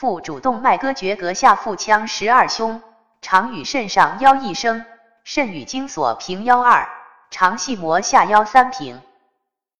腹主动脉割绝膈下腹腔十二胸，长与肾上腰一升，肾与精所平腰二，长系膜下腰三平。